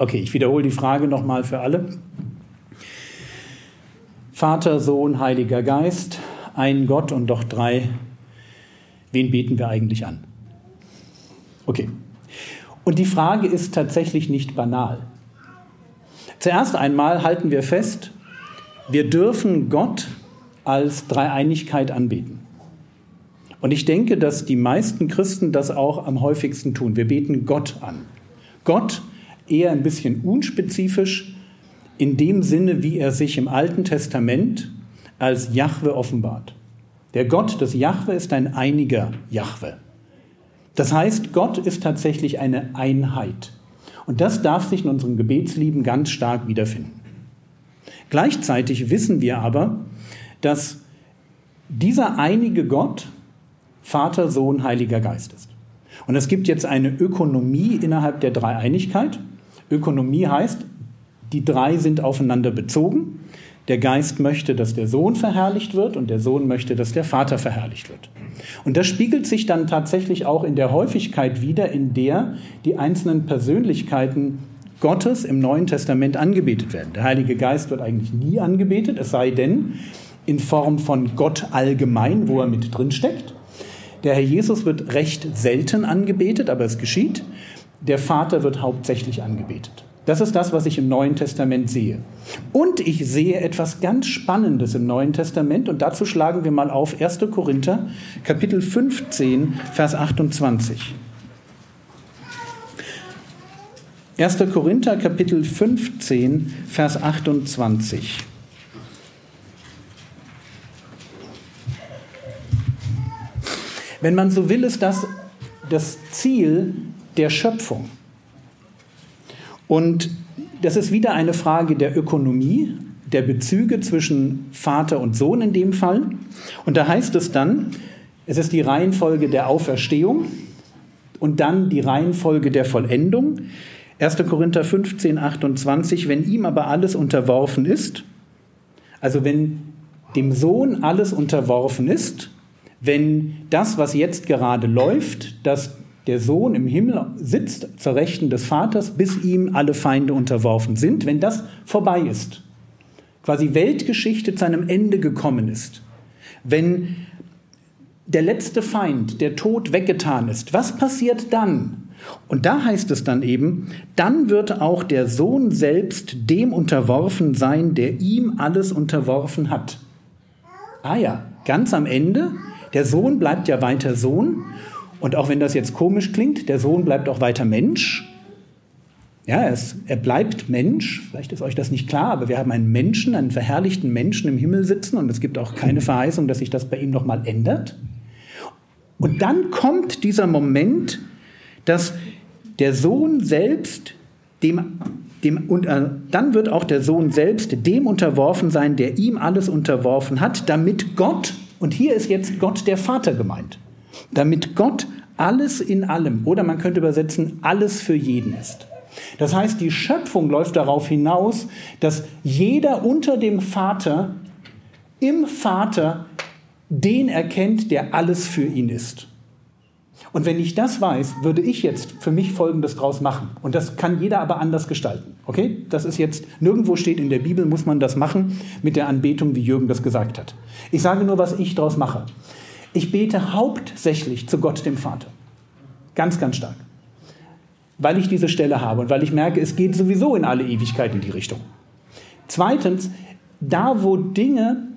Okay, ich wiederhole die Frage nochmal für alle. Vater, Sohn, Heiliger Geist, ein Gott und doch drei. Wen beten wir eigentlich an? Okay. Und die Frage ist tatsächlich nicht banal. Zuerst einmal halten wir fest, wir dürfen Gott als Dreieinigkeit anbeten. Und ich denke, dass die meisten Christen das auch am häufigsten tun. Wir beten Gott an. Gott eher ein bisschen unspezifisch in dem Sinne, wie er sich im Alten Testament als Jahwe offenbart. Der Gott des Jahwe ist ein einiger Jahwe. Das heißt, Gott ist tatsächlich eine Einheit. Und das darf sich in unserem Gebetslieben ganz stark wiederfinden. Gleichzeitig wissen wir aber, dass dieser einige Gott Vater, Sohn, Heiliger Geist ist. Und es gibt jetzt eine Ökonomie innerhalb der Dreieinigkeit. Ökonomie heißt, die drei sind aufeinander bezogen. Der Geist möchte, dass der Sohn verherrlicht wird und der Sohn möchte, dass der Vater verherrlicht wird. Und das spiegelt sich dann tatsächlich auch in der Häufigkeit wider, in der die einzelnen Persönlichkeiten Gottes im Neuen Testament angebetet werden. Der Heilige Geist wird eigentlich nie angebetet, es sei denn in Form von Gott allgemein, wo er mit drin steckt. Der Herr Jesus wird recht selten angebetet, aber es geschieht. Der Vater wird hauptsächlich angebetet. Das ist das, was ich im Neuen Testament sehe. Und ich sehe etwas ganz Spannendes im Neuen Testament und dazu schlagen wir mal auf 1. Korinther, Kapitel 15, Vers 28. 1. Korinther, Kapitel 15, Vers 28. Wenn man so will, ist das das Ziel der Schöpfung. Und das ist wieder eine Frage der Ökonomie, der Bezüge zwischen Vater und Sohn in dem Fall. Und da heißt es dann, es ist die Reihenfolge der Auferstehung und dann die Reihenfolge der Vollendung. 1. Korinther 15, 28, wenn ihm aber alles unterworfen ist, also wenn dem Sohn alles unterworfen ist, wenn das, was jetzt gerade läuft, dass der Sohn im Himmel sitzt zur Rechten des Vaters, bis ihm alle Feinde unterworfen sind, wenn das vorbei ist, quasi Weltgeschichte zu einem Ende gekommen ist, wenn der letzte Feind, der Tod weggetan ist, was passiert dann? Und da heißt es dann eben, dann wird auch der Sohn selbst dem unterworfen sein, der ihm alles unterworfen hat. Ah ja, ganz am Ende der Sohn bleibt ja weiter Sohn. Und auch wenn das jetzt komisch klingt, der Sohn bleibt auch weiter Mensch. Ja, es, er bleibt Mensch. Vielleicht ist euch das nicht klar, aber wir haben einen Menschen, einen verherrlichten Menschen im Himmel sitzen und es gibt auch keine Verheißung, dass sich das bei ihm nochmal ändert. Und dann kommt dieser Moment, dass der Sohn selbst dem, dem und äh, dann wird auch der Sohn selbst dem unterworfen sein, der ihm alles unterworfen hat, damit Gott und hier ist jetzt Gott der Vater gemeint. Damit Gott alles in allem, oder man könnte übersetzen, alles für jeden ist. Das heißt, die Schöpfung läuft darauf hinaus, dass jeder unter dem Vater im Vater den erkennt, der alles für ihn ist. Und wenn ich das weiß, würde ich jetzt für mich Folgendes draus machen. Und das kann jeder aber anders gestalten. Okay? Das ist jetzt, nirgendwo steht in der Bibel, muss man das machen mit der Anbetung, wie Jürgen das gesagt hat. Ich sage nur, was ich draus mache. Ich bete hauptsächlich zu Gott, dem Vater. Ganz, ganz stark. Weil ich diese Stelle habe und weil ich merke, es geht sowieso in alle Ewigkeit in die Richtung. Zweitens, da wo Dinge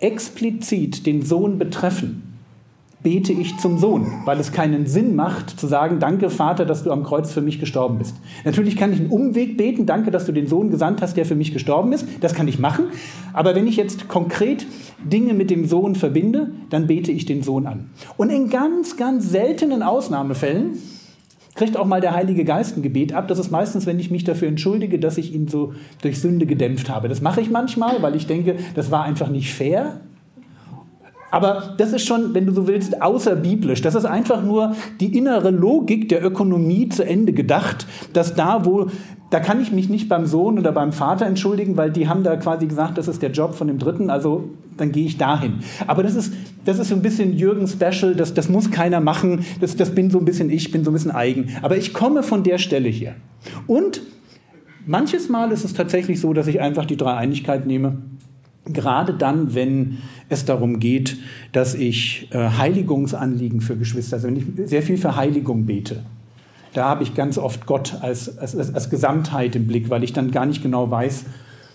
explizit den Sohn betreffen, bete ich zum Sohn, weil es keinen Sinn macht zu sagen, danke Vater, dass du am Kreuz für mich gestorben bist. Natürlich kann ich einen Umweg beten, danke, dass du den Sohn gesandt hast, der für mich gestorben ist. Das kann ich machen. Aber wenn ich jetzt konkret Dinge mit dem Sohn verbinde, dann bete ich den Sohn an. Und in ganz, ganz seltenen Ausnahmefällen kriegt auch mal der Heilige Geist ein Gebet ab. Das ist meistens, wenn ich mich dafür entschuldige, dass ich ihn so durch Sünde gedämpft habe. Das mache ich manchmal, weil ich denke, das war einfach nicht fair. Aber das ist schon, wenn du so willst, außerbiblisch. Das ist einfach nur die innere Logik der Ökonomie zu Ende gedacht, dass da, wo, da kann ich mich nicht beim Sohn oder beim Vater entschuldigen, weil die haben da quasi gesagt, das ist der Job von dem Dritten, also dann gehe ich dahin. Aber das ist, das ist so ein bisschen Jürgen Special, das, das muss keiner machen, das, das bin so ein bisschen ich, bin so ein bisschen eigen. Aber ich komme von der Stelle hier. Und manches Mal ist es tatsächlich so, dass ich einfach die Dreieinigkeit nehme Gerade dann, wenn es darum geht, dass ich äh, Heiligungsanliegen für Geschwister, also wenn ich sehr viel für Heiligung bete, da habe ich ganz oft Gott als, als, als Gesamtheit im Blick, weil ich dann gar nicht genau weiß,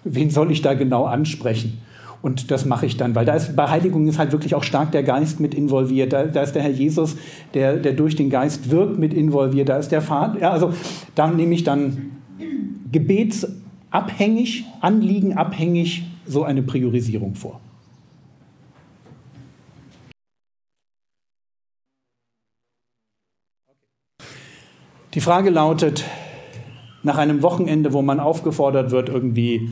wen soll ich da genau ansprechen. Und das mache ich dann, weil da ist bei Heiligung ist halt wirklich auch stark der Geist mit involviert. Da, da ist der Herr Jesus, der, der durch den Geist wirkt, mit involviert. Da ist der Vater. Ja, also da nehme ich dann gebetsabhängig, anliegenabhängig so eine Priorisierung vor. Die Frage lautet, nach einem Wochenende, wo man aufgefordert wird, irgendwie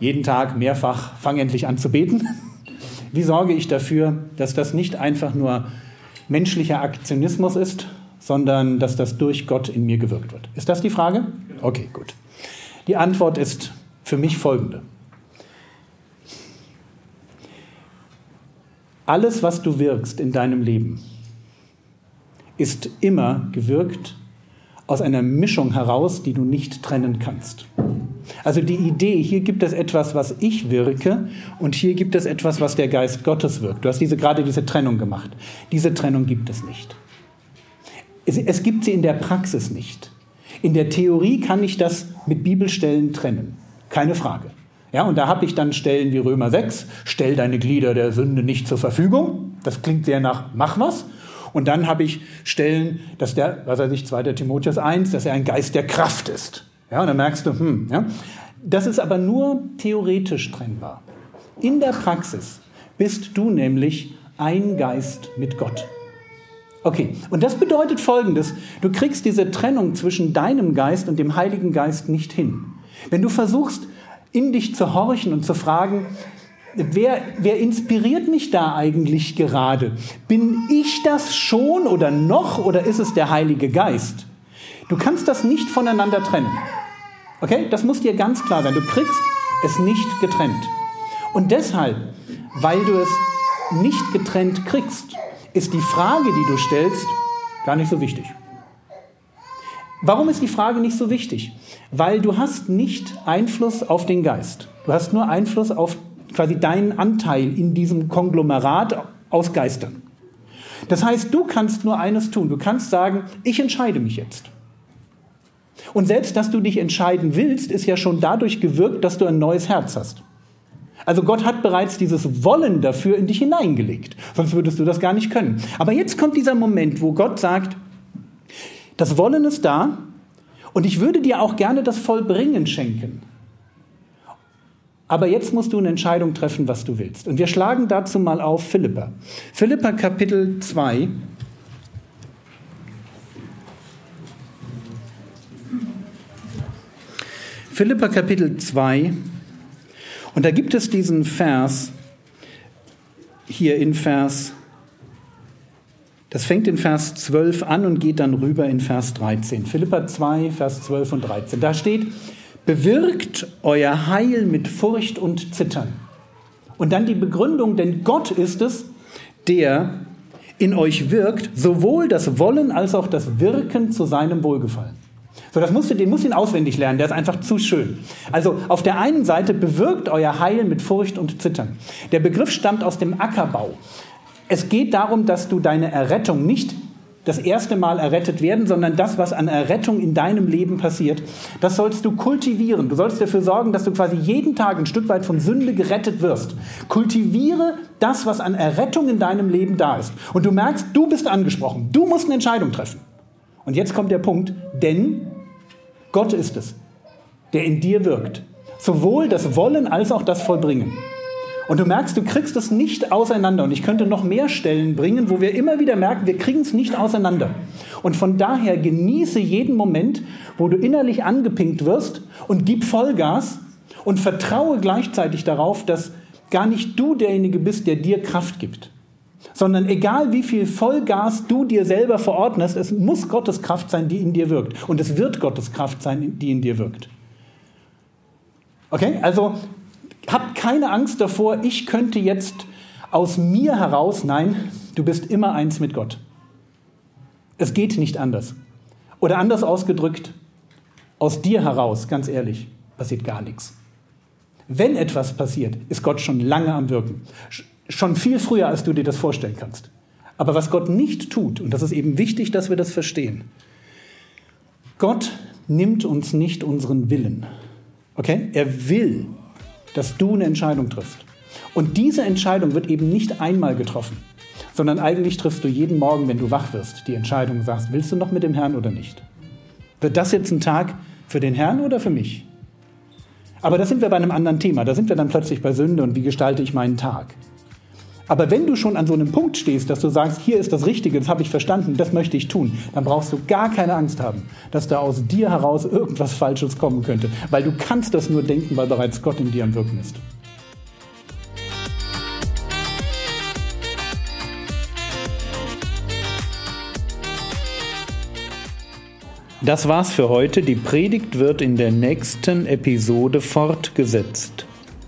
jeden Tag mehrfach, fang endlich an zu beten, wie sorge ich dafür, dass das nicht einfach nur menschlicher Aktionismus ist, sondern dass das durch Gott in mir gewirkt wird? Ist das die Frage? Okay, gut. Die Antwort ist für mich folgende. Alles, was du wirkst in deinem Leben, ist immer gewirkt aus einer Mischung heraus, die du nicht trennen kannst. Also die Idee, hier gibt es etwas, was ich wirke und hier gibt es etwas, was der Geist Gottes wirkt. Du hast diese, gerade diese Trennung gemacht. Diese Trennung gibt es nicht. Es, es gibt sie in der Praxis nicht. In der Theorie kann ich das mit Bibelstellen trennen. Keine Frage. Ja, und da habe ich dann Stellen wie Römer 6, stell deine Glieder der Sünde nicht zur Verfügung. Das klingt sehr nach mach was. Und dann habe ich Stellen, dass der, was weiß ich, 2. Timotheus 1, dass er ein Geist der Kraft ist. Ja, und dann merkst du, hm, ja. Das ist aber nur theoretisch trennbar. In der Praxis bist du nämlich ein Geist mit Gott. Okay, und das bedeutet Folgendes. Du kriegst diese Trennung zwischen deinem Geist und dem Heiligen Geist nicht hin. Wenn du versuchst, in dich zu horchen und zu fragen, wer, wer inspiriert mich da eigentlich gerade? Bin ich das schon oder noch oder ist es der Heilige Geist? Du kannst das nicht voneinander trennen. Okay, das muss dir ganz klar sein. Du kriegst es nicht getrennt. Und deshalb, weil du es nicht getrennt kriegst, ist die Frage, die du stellst, gar nicht so wichtig. Warum ist die Frage nicht so wichtig? Weil du hast nicht Einfluss auf den Geist. Du hast nur Einfluss auf quasi deinen Anteil in diesem Konglomerat aus Geistern. Das heißt, du kannst nur eines tun. Du kannst sagen, ich entscheide mich jetzt. Und selbst, dass du dich entscheiden willst, ist ja schon dadurch gewirkt, dass du ein neues Herz hast. Also Gott hat bereits dieses Wollen dafür in dich hineingelegt. Sonst würdest du das gar nicht können. Aber jetzt kommt dieser Moment, wo Gott sagt, das Wollen ist da und ich würde dir auch gerne das Vollbringen schenken. Aber jetzt musst du eine Entscheidung treffen, was du willst. Und wir schlagen dazu mal auf Philippa. Philippa Kapitel 2. Philippa Kapitel 2. Und da gibt es diesen Vers, hier in Vers das fängt in Vers 12 an und geht dann rüber in Vers 13. Philippa 2, Vers 12 und 13. Da steht, bewirkt euer Heil mit Furcht und Zittern. Und dann die Begründung, denn Gott ist es, der in euch wirkt, sowohl das Wollen als auch das Wirken zu seinem Wohlgefallen. So, das musst du, den musst du ihn auswendig lernen, der ist einfach zu schön. Also auf der einen Seite bewirkt euer Heil mit Furcht und Zittern. Der Begriff stammt aus dem Ackerbau. Es geht darum, dass du deine Errettung nicht das erste Mal errettet werden, sondern das, was an Errettung in deinem Leben passiert, das sollst du kultivieren. Du sollst dafür sorgen, dass du quasi jeden Tag ein Stück weit von Sünde gerettet wirst. Kultiviere das, was an Errettung in deinem Leben da ist. Und du merkst, du bist angesprochen. Du musst eine Entscheidung treffen. Und jetzt kommt der Punkt, denn Gott ist es, der in dir wirkt. Sowohl das Wollen als auch das Vollbringen. Und du merkst, du kriegst es nicht auseinander. Und ich könnte noch mehr Stellen bringen, wo wir immer wieder merken, wir kriegen es nicht auseinander. Und von daher genieße jeden Moment, wo du innerlich angepinkt wirst und gib Vollgas und vertraue gleichzeitig darauf, dass gar nicht du derjenige bist, der dir Kraft gibt. Sondern egal wie viel Vollgas du dir selber verordnest, es muss Gottes Kraft sein, die in dir wirkt. Und es wird Gottes Kraft sein, die in dir wirkt. Okay? Also hab keine Angst davor, ich könnte jetzt aus mir heraus, nein, du bist immer eins mit Gott. Es geht nicht anders. Oder anders ausgedrückt, aus dir heraus, ganz ehrlich, passiert gar nichts. Wenn etwas passiert, ist Gott schon lange am Wirken. Schon viel früher, als du dir das vorstellen kannst. Aber was Gott nicht tut, und das ist eben wichtig, dass wir das verstehen, Gott nimmt uns nicht unseren Willen. Okay? Er will, dass du eine Entscheidung triffst. Und diese Entscheidung wird eben nicht einmal getroffen, sondern eigentlich triffst du jeden Morgen, wenn du wach wirst, die Entscheidung und sagst, willst du noch mit dem Herrn oder nicht? Wird das jetzt ein Tag für den Herrn oder für mich? Aber da sind wir bei einem anderen Thema. Da sind wir dann plötzlich bei Sünde und wie gestalte ich meinen Tag. Aber wenn du schon an so einem Punkt stehst, dass du sagst, hier ist das Richtige, das habe ich verstanden, das möchte ich tun, dann brauchst du gar keine Angst haben, dass da aus dir heraus irgendwas Falsches kommen könnte. Weil du kannst das nur denken, weil bereits Gott in dir am Wirken ist. Das war's für heute. Die Predigt wird in der nächsten Episode fortgesetzt.